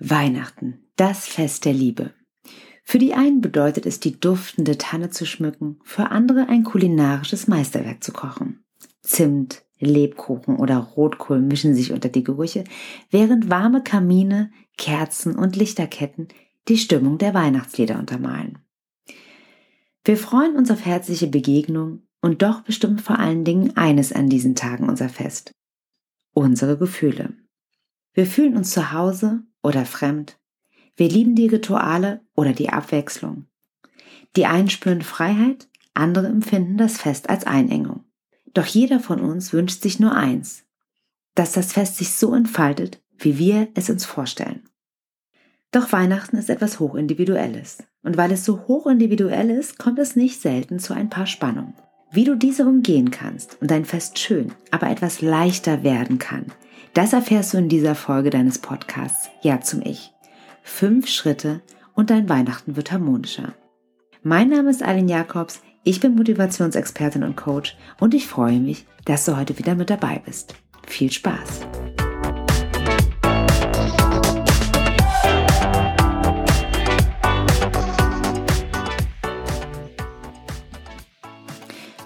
Weihnachten, das Fest der Liebe. Für die einen bedeutet es, die duftende Tanne zu schmücken, für andere ein kulinarisches Meisterwerk zu kochen. Zimt, Lebkuchen oder Rotkohl mischen sich unter die Gerüche, während warme Kamine, Kerzen und Lichterketten die Stimmung der Weihnachtslieder untermalen. Wir freuen uns auf herzliche Begegnung und doch bestimmt vor allen Dingen eines an diesen Tagen unser Fest. Unsere Gefühle. Wir fühlen uns zu Hause oder fremd. Wir lieben die Rituale oder die Abwechslung. Die einen spüren Freiheit, andere empfinden das Fest als Einengung. Doch jeder von uns wünscht sich nur eins, dass das Fest sich so entfaltet, wie wir es uns vorstellen. Doch Weihnachten ist etwas hochindividuelles. Und weil es so hochindividuell ist, kommt es nicht selten zu ein paar Spannungen. Wie du diese umgehen kannst und dein Fest schön, aber etwas leichter werden kann, das erfährst du in dieser Folge deines Podcasts Ja zum Ich. Fünf Schritte und dein Weihnachten wird harmonischer. Mein Name ist Aline Jakobs, ich bin Motivationsexpertin und Coach und ich freue mich, dass du heute wieder mit dabei bist. Viel Spaß!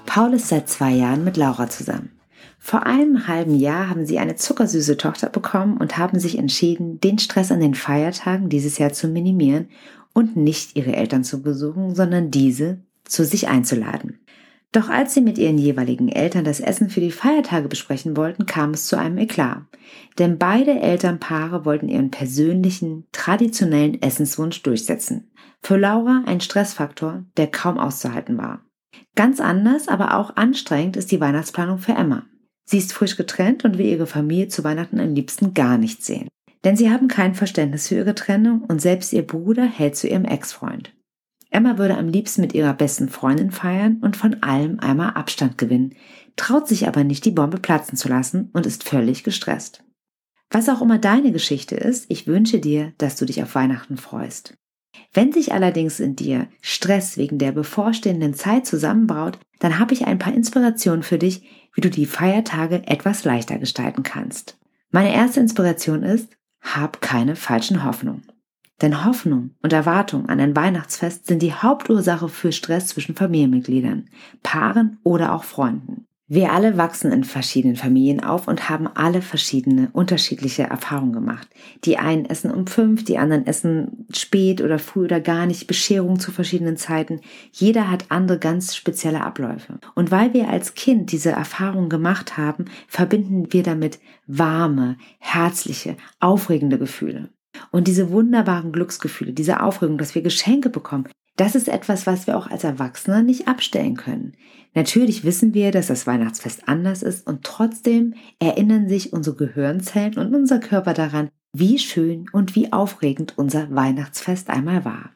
Paul ist seit zwei Jahren mit Laura zusammen. Vor einem halben Jahr haben sie eine zuckersüße Tochter bekommen und haben sich entschieden, den Stress an den Feiertagen dieses Jahr zu minimieren und nicht ihre Eltern zu besuchen, sondern diese zu sich einzuladen. Doch als sie mit ihren jeweiligen Eltern das Essen für die Feiertage besprechen wollten, kam es zu einem Eklat. Denn beide Elternpaare wollten ihren persönlichen, traditionellen Essenswunsch durchsetzen. Für Laura ein Stressfaktor, der kaum auszuhalten war. Ganz anders, aber auch anstrengend ist die Weihnachtsplanung für Emma. Sie ist frisch getrennt und will ihre Familie zu Weihnachten am liebsten gar nicht sehen. Denn sie haben kein Verständnis für ihre Trennung und selbst ihr Bruder hält zu ihrem Ex-Freund. Emma würde am liebsten mit ihrer besten Freundin feiern und von allem einmal Abstand gewinnen, traut sich aber nicht, die Bombe platzen zu lassen und ist völlig gestresst. Was auch immer deine Geschichte ist, ich wünsche dir, dass du dich auf Weihnachten freust. Wenn sich allerdings in dir Stress wegen der bevorstehenden Zeit zusammenbraut, dann habe ich ein paar Inspirationen für dich, wie du die Feiertage etwas leichter gestalten kannst. Meine erste Inspiration ist, hab keine falschen Hoffnungen. Denn Hoffnung und Erwartung an ein Weihnachtsfest sind die Hauptursache für Stress zwischen Familienmitgliedern, Paaren oder auch Freunden. Wir alle wachsen in verschiedenen Familien auf und haben alle verschiedene, unterschiedliche Erfahrungen gemacht. Die einen essen um fünf, die anderen essen spät oder früh oder gar nicht, Bescherung zu verschiedenen Zeiten. Jeder hat andere ganz spezielle Abläufe. Und weil wir als Kind diese Erfahrungen gemacht haben, verbinden wir damit warme, herzliche, aufregende Gefühle. Und diese wunderbaren Glücksgefühle, diese Aufregung, dass wir Geschenke bekommen, das ist etwas, was wir auch als Erwachsene nicht abstellen können. Natürlich wissen wir, dass das Weihnachtsfest anders ist und trotzdem erinnern sich unsere Gehirnzellen und unser Körper daran, wie schön und wie aufregend unser Weihnachtsfest einmal war.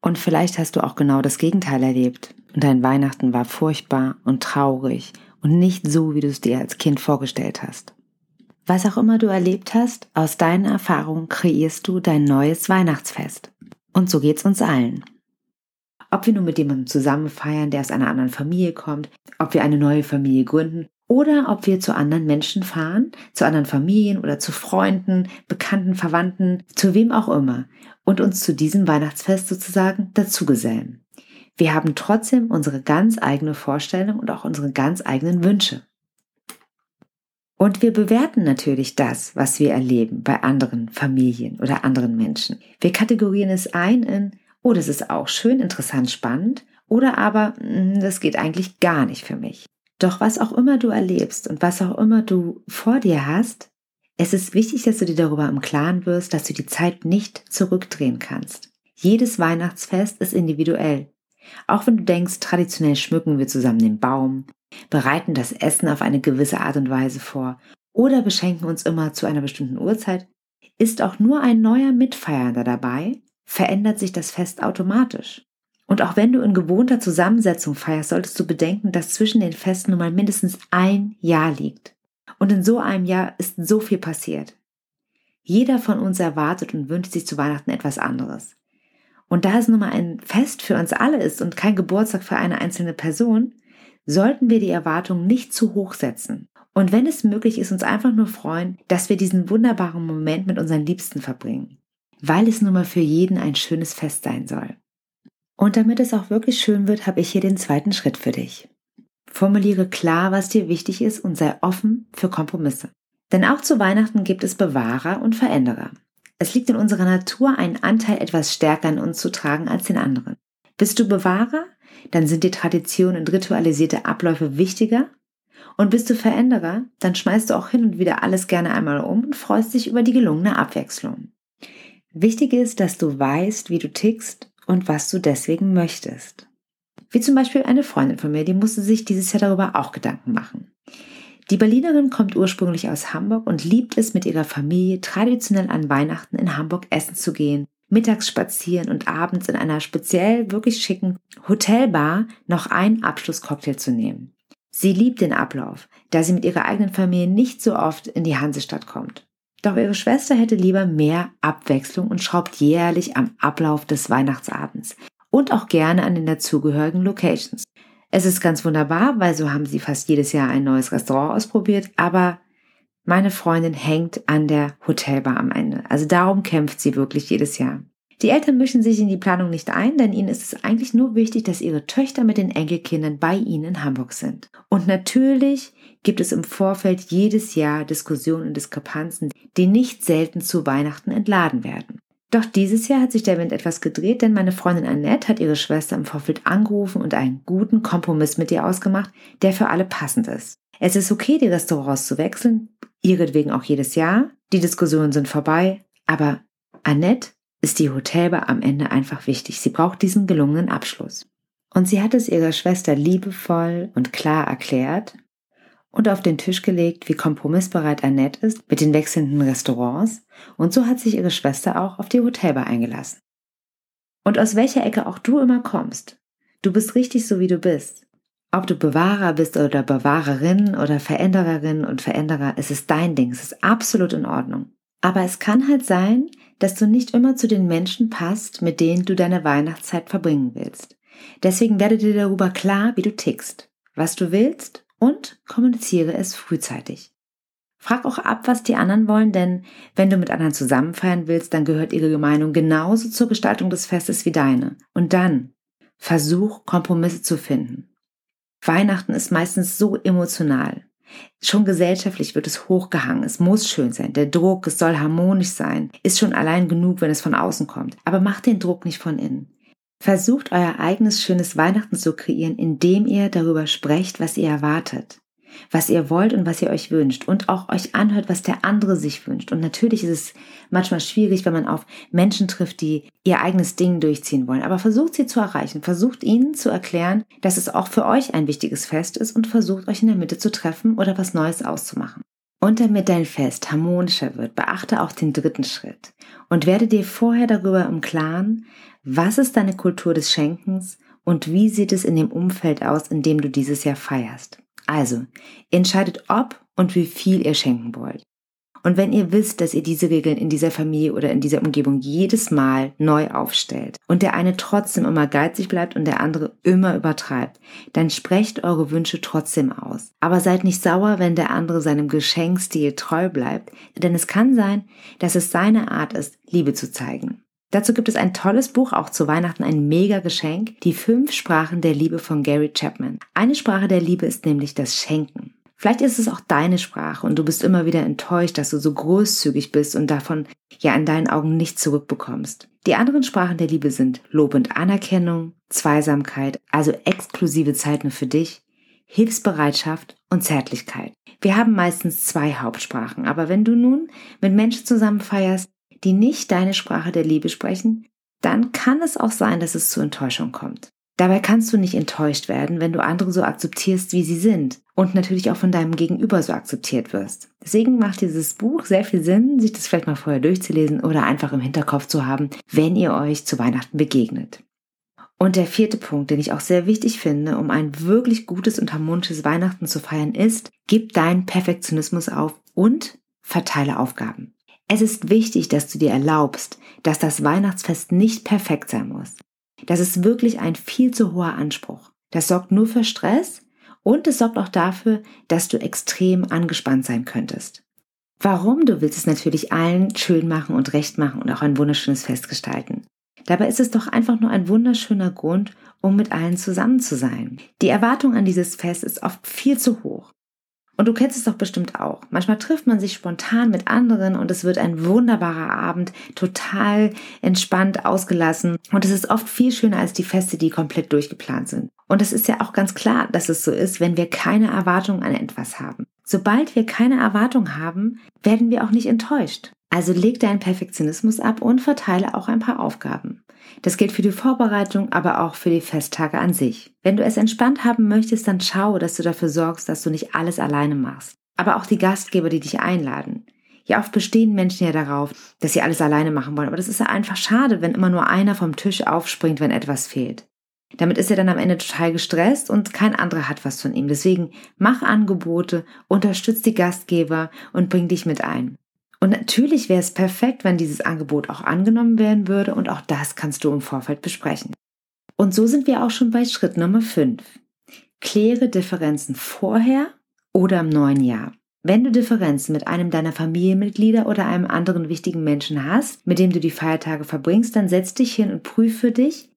Und vielleicht hast du auch genau das Gegenteil erlebt und dein Weihnachten war furchtbar und traurig und nicht so, wie du es dir als Kind vorgestellt hast. Was auch immer du erlebt hast, aus deinen Erfahrungen kreierst du dein neues Weihnachtsfest. Und so geht's uns allen. Ob wir nun mit jemandem zusammen feiern, der aus einer anderen Familie kommt, ob wir eine neue Familie gründen oder ob wir zu anderen Menschen fahren, zu anderen Familien oder zu Freunden, Bekannten, Verwandten, zu wem auch immer und uns zu diesem Weihnachtsfest sozusagen dazugesellen. Wir haben trotzdem unsere ganz eigene Vorstellung und auch unsere ganz eigenen Wünsche. Und wir bewerten natürlich das, was wir erleben bei anderen Familien oder anderen Menschen. Wir kategorieren es ein in oh, das ist auch schön, interessant, spannend, oder aber, hm, das geht eigentlich gar nicht für mich. Doch was auch immer du erlebst und was auch immer du vor dir hast, es ist wichtig, dass du dir darüber im Klaren wirst, dass du die Zeit nicht zurückdrehen kannst. Jedes Weihnachtsfest ist individuell. Auch wenn du denkst, traditionell schmücken wir zusammen den Baum, bereiten das Essen auf eine gewisse Art und Weise vor oder beschenken uns immer zu einer bestimmten Uhrzeit, ist auch nur ein neuer Mitfeiernder dabei, verändert sich das Fest automatisch. Und auch wenn du in gewohnter Zusammensetzung feierst, solltest du bedenken, dass zwischen den Festen nun mal mindestens ein Jahr liegt. Und in so einem Jahr ist so viel passiert. Jeder von uns erwartet und wünscht sich zu Weihnachten etwas anderes. Und da es nun mal ein Fest für uns alle ist und kein Geburtstag für eine einzelne Person, sollten wir die Erwartungen nicht zu hoch setzen Und wenn es möglich ist, uns einfach nur freuen, dass wir diesen wunderbaren Moment mit unseren Liebsten verbringen, weil es nun mal für jeden ein schönes Fest sein soll. Und damit es auch wirklich schön wird, habe ich hier den zweiten Schritt für dich. Formuliere klar, was dir wichtig ist und sei offen für Kompromisse. Denn auch zu Weihnachten gibt es Bewahrer und Veränderer. Es liegt in unserer Natur, einen Anteil etwas stärker in uns zu tragen als den anderen. Bist du Bewahrer? Dann sind die Traditionen und ritualisierte Abläufe wichtiger. Und bist du Veränderer? Dann schmeißt du auch hin und wieder alles gerne einmal um und freust dich über die gelungene Abwechslung. Wichtig ist, dass du weißt, wie du tickst und was du deswegen möchtest. Wie zum Beispiel eine Freundin von mir, die musste sich dieses Jahr darüber auch Gedanken machen. Die Berlinerin kommt ursprünglich aus Hamburg und liebt es, mit ihrer Familie traditionell an Weihnachten in Hamburg essen zu gehen, mittags spazieren und abends in einer speziell wirklich schicken Hotelbar noch einen Abschlusscocktail zu nehmen. Sie liebt den Ablauf, da sie mit ihrer eigenen Familie nicht so oft in die Hansestadt kommt. Doch ihre Schwester hätte lieber mehr Abwechslung und schraubt jährlich am Ablauf des Weihnachtsabends und auch gerne an den dazugehörigen Locations. Es ist ganz wunderbar, weil so haben sie fast jedes Jahr ein neues Restaurant ausprobiert, aber meine Freundin hängt an der Hotelbar am Ende. Also darum kämpft sie wirklich jedes Jahr. Die Eltern mischen sich in die Planung nicht ein, denn ihnen ist es eigentlich nur wichtig, dass ihre Töchter mit den Enkelkindern bei ihnen in Hamburg sind. Und natürlich gibt es im Vorfeld jedes Jahr Diskussionen und Diskrepanzen, die nicht selten zu Weihnachten entladen werden. Doch dieses Jahr hat sich der Wind etwas gedreht, denn meine Freundin Annette hat ihre Schwester im Vorfeld angerufen und einen guten Kompromiss mit ihr ausgemacht, der für alle passend ist. Es ist okay, die Restaurants zu wechseln, ihretwegen auch jedes Jahr. Die Diskussionen sind vorbei, aber Annette ist die Hotelbar am Ende einfach wichtig. Sie braucht diesen gelungenen Abschluss. Und sie hat es ihrer Schwester liebevoll und klar erklärt und auf den Tisch gelegt, wie kompromissbereit Annette ist mit den wechselnden Restaurants und so hat sich ihre Schwester auch auf die Hotelbar eingelassen. Und aus welcher Ecke auch du immer kommst, du bist richtig so wie du bist. Ob du Bewahrer bist oder Bewahrerin oder Verändererin und Veränderer, es ist dein Ding, es ist absolut in Ordnung. Aber es kann halt sein, dass du nicht immer zu den Menschen passt, mit denen du deine Weihnachtszeit verbringen willst. Deswegen werde dir darüber klar, wie du tickst, was du willst und kommuniziere es frühzeitig. Frag auch ab, was die anderen wollen, denn wenn du mit anderen zusammen feiern willst, dann gehört ihre Meinung genauso zur Gestaltung des Festes wie deine. Und dann versuch, Kompromisse zu finden. Weihnachten ist meistens so emotional. Schon gesellschaftlich wird es hochgehangen. Es muss schön sein. Der Druck, es soll harmonisch sein, ist schon allein genug, wenn es von außen kommt. Aber macht den Druck nicht von innen. Versucht euer eigenes schönes Weihnachten zu kreieren, indem ihr darüber sprecht, was ihr erwartet, was ihr wollt und was ihr euch wünscht und auch euch anhört, was der andere sich wünscht. Und natürlich ist es manchmal schwierig, wenn man auf Menschen trifft, die ihr eigenes Ding durchziehen wollen. Aber versucht sie zu erreichen, versucht ihnen zu erklären, dass es auch für euch ein wichtiges Fest ist und versucht euch in der Mitte zu treffen oder was Neues auszumachen. Und damit dein Fest harmonischer wird, beachte auch den dritten Schritt und werde dir vorher darüber im Klaren, was ist deine Kultur des Schenkens und wie sieht es in dem Umfeld aus, in dem du dieses Jahr feierst? Also, entscheidet ob und wie viel ihr schenken wollt. Und wenn ihr wisst, dass ihr diese Regeln in dieser Familie oder in dieser Umgebung jedes Mal neu aufstellt und der eine trotzdem immer geizig bleibt und der andere immer übertreibt, dann sprecht eure Wünsche trotzdem aus. Aber seid nicht sauer, wenn der andere seinem Geschenkstil treu bleibt, denn es kann sein, dass es seine Art ist, Liebe zu zeigen. Dazu gibt es ein tolles Buch, auch zu Weihnachten ein mega Geschenk, die fünf Sprachen der Liebe von Gary Chapman. Eine Sprache der Liebe ist nämlich das Schenken. Vielleicht ist es auch deine Sprache und du bist immer wieder enttäuscht, dass du so großzügig bist und davon ja in deinen Augen nichts zurückbekommst. Die anderen Sprachen der Liebe sind Lob und Anerkennung, Zweisamkeit, also exklusive Zeit nur für dich, Hilfsbereitschaft und Zärtlichkeit. Wir haben meistens zwei Hauptsprachen, aber wenn du nun mit Menschen zusammen feierst, die nicht deine Sprache der Liebe sprechen, dann kann es auch sein, dass es zu Enttäuschung kommt. Dabei kannst du nicht enttäuscht werden, wenn du andere so akzeptierst, wie sie sind und natürlich auch von deinem Gegenüber so akzeptiert wirst. Deswegen macht dieses Buch sehr viel Sinn, sich das vielleicht mal vorher durchzulesen oder einfach im Hinterkopf zu haben, wenn ihr euch zu Weihnachten begegnet. Und der vierte Punkt, den ich auch sehr wichtig finde, um ein wirklich gutes und harmonisches Weihnachten zu feiern, ist, gib deinen Perfektionismus auf und verteile Aufgaben. Es ist wichtig, dass du dir erlaubst, dass das Weihnachtsfest nicht perfekt sein muss. Das ist wirklich ein viel zu hoher Anspruch. Das sorgt nur für Stress Und es sorgt auch dafür, dass du extrem angespannt sein könntest. Warum? Du willst es natürlich allen schön machen und recht machen und auch ein wunderschönes Fest gestalten. Dabei ist es doch einfach nur ein wunderschöner Grund, um mit allen zusammen zu sein. Die Erwartung an dieses Fest ist oft viel zu hoch. Und du kennst es doch bestimmt auch. Manchmal trifft man sich spontan mit anderen und es wird ein wunderbarer Abend, total entspannt, ausgelassen. Und es ist oft viel schöner als die Feste, die komplett durchgeplant sind. Und es ist ja auch ganz klar, dass es so ist, wenn wir keine Erwartung an etwas haben. Sobald wir keine Erwartung haben, werden wir auch nicht enttäuscht. Also leg deinen Perfektionismus ab und verteile auch ein paar Aufgaben. Das gilt für die Vorbereitung, aber auch für die Festtage an sich. Wenn du es entspannt haben möchtest, dann schau, dass du dafür sorgst, dass du nicht alles alleine machst. Aber auch die Gastgeber, die dich einladen. Ja, oft bestehen Menschen ja darauf, dass sie alles alleine machen wollen. Aber das ist ja einfach schade, wenn immer nur einer vom Tisch aufspringt, wenn etwas fehlt. Damit ist er dann am Ende total gestresst und kein anderer hat was von ihm. Deswegen mach Angebote, unterstütz die Gastgeber und bring dich mit ein. Und natürlich wäre es perfekt, wenn dieses Angebot auch angenommen werden würde und auch das kannst du im Vorfeld besprechen. Und so sind wir auch schon bei Schritt Nummer 5. Kläre Differenzen vorher oder im neuen Jahr. Wenn du Differenzen mit einem deiner Familienmitglieder oder einem anderen wichtigen Menschen hast, mit dem du die Feiertage verbringst, dann setz dich hin und prüfe dich,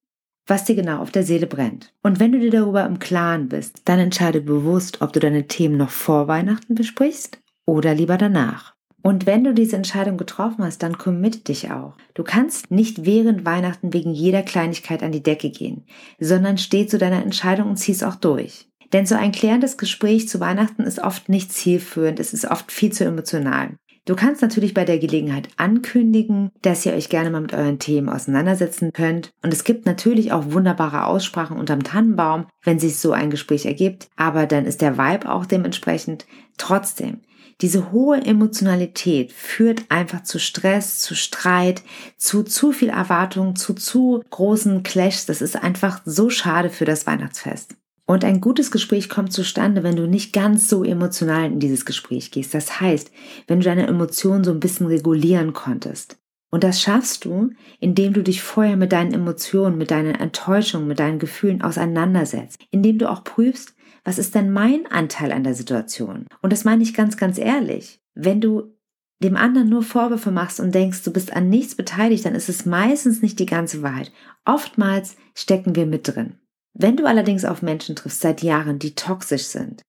was dir genau auf der Seele brennt. Und wenn du dir darüber im Klaren bist, dann entscheide bewusst, ob du deine Themen noch vor Weihnachten besprichst oder lieber danach. Und wenn du diese Entscheidung getroffen hast, dann commit dich auch. Du kannst nicht während Weihnachten wegen jeder Kleinigkeit an die Decke gehen, sondern steh zu deiner Entscheidung und zieh's auch durch. Denn so ein klärendes Gespräch zu Weihnachten ist oft nicht zielführend, es ist oft viel zu emotional. Du kannst natürlich bei der Gelegenheit ankündigen, dass ihr euch gerne mal mit euren Themen auseinandersetzen könnt. Und es gibt natürlich auch wunderbare Aussprachen unterm Tannenbaum, wenn sich so ein Gespräch ergibt. Aber dann ist der Vibe auch dementsprechend. Trotzdem, diese hohe Emotionalität führt einfach zu Stress, zu Streit, zu zu viel Erwartung, zu zu großen Clashs. Das ist einfach so schade für das Weihnachtsfest. Und ein gutes Gespräch kommt zustande, wenn du nicht ganz so emotional in dieses Gespräch gehst. Das heißt, wenn du deine Emotionen so ein bisschen regulieren konntest. Und das schaffst du, indem du dich vorher mit deinen Emotionen, mit deinen Enttäuschungen, mit deinen Gefühlen auseinandersetzt. Indem du auch prüfst, was ist denn mein Anteil an der Situation? Und das meine ich ganz, ganz ehrlich. Wenn du dem anderen nur Vorwürfe machst und denkst, du bist an nichts beteiligt, dann ist es meistens nicht die ganze Wahrheit. Oftmals stecken wir mit drin. Wenn du allerdings auf Menschen triffst seit Jahren, die toxisch sind,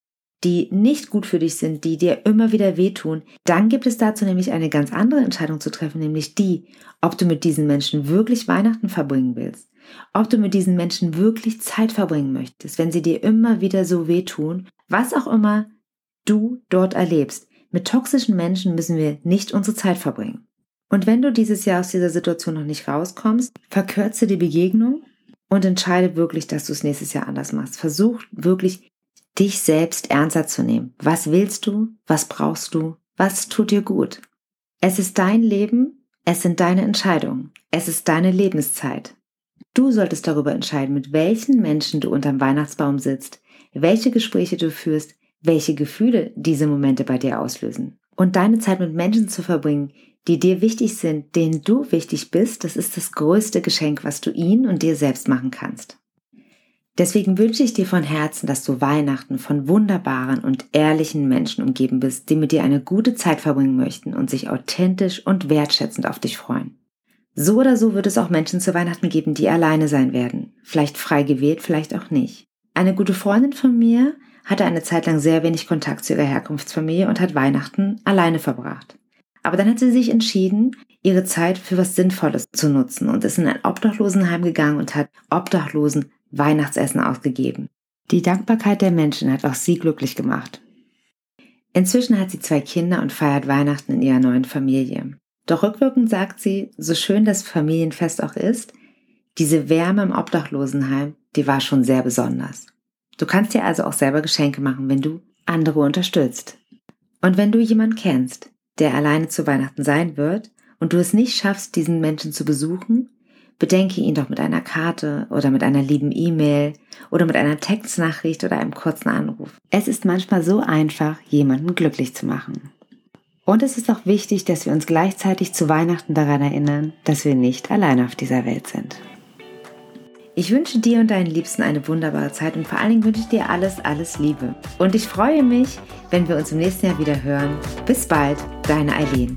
die nicht gut für dich sind, die dir immer wieder wehtun, dann gibt es dazu nämlich eine ganz andere Entscheidung zu treffen, nämlich die, ob du mit diesen Menschen wirklich Weihnachten verbringen willst ob du mit diesen Menschen wirklich Zeit verbringen möchtest, wenn sie dir immer wieder so wehtun, was auch immer du dort erlebst. Mit toxischen Menschen müssen wir nicht unsere Zeit verbringen. Und wenn du dieses Jahr aus dieser Situation noch nicht rauskommst, verkürze die Begegnung und entscheide wirklich, dass du es nächstes Jahr anders machst. Versuch wirklich, dich selbst ernster zu nehmen. Was willst du? Was brauchst du? Was tut dir gut? Es ist dein Leben, es sind deine Entscheidungen, es ist deine Lebenszeit. Du solltest darüber entscheiden, mit welchen Menschen du unterm Weihnachtsbaum sitzt, welche Gespräche du führst, welche Gefühle diese Momente bei dir auslösen. Und deine Zeit mit Menschen zu verbringen, die dir wichtig sind, denen du wichtig bist, das ist das größte Geschenk, was du ihnen und dir selbst machen kannst. Deswegen wünsche ich dir von Herzen, dass du Weihnachten von wunderbaren und ehrlichen Menschen umgeben bist, die mit dir eine gute Zeit verbringen möchten und sich authentisch und wertschätzend auf dich freuen. So oder so wird es auch Menschen zu Weihnachten geben, die alleine sein werden. Vielleicht frei gewählt, vielleicht auch nicht. Eine gute Freundin von mir hatte eine Zeit lang sehr wenig Kontakt zu ihrer Herkunftsfamilie und hat Weihnachten alleine verbracht. Aber dann hat sie sich entschieden, ihre Zeit für was Sinnvolles zu nutzen und ist in ein Obdachlosenheim gegangen und hat Obdachlosen Weihnachtsessen ausgegeben. Die Dankbarkeit der Menschen hat auch sie glücklich gemacht. Inzwischen hat sie zwei Kinder und feiert Weihnachten in ihrer neuen Familie. Doch rückwirkend sagt sie, so schön das Familienfest auch ist, diese Wärme im Obdachlosenheim, die war schon sehr besonders. Du kannst dir also auch selber Geschenke machen, wenn du andere unterstützt. Und wenn du jemanden kennst, der alleine zu Weihnachten sein wird und du es nicht schaffst, diesen Menschen zu besuchen, bedenke ihn doch mit einer Karte oder mit einer lieben E-Mail oder mit einer Textnachricht oder einem kurzen Anruf. Es ist manchmal so einfach, jemanden glücklich zu machen. Und es ist auch wichtig, dass wir uns gleichzeitig zu Weihnachten daran erinnern, dass wir nicht alleine auf dieser Welt sind. Ich wünsche dir und deinen Liebsten eine wunderbare Zeit und vor allen Dingen wünsche ich dir alles, alles Liebe. Und ich freue mich, wenn wir uns im nächsten Jahr wieder hören. Bis bald, deine Eileen.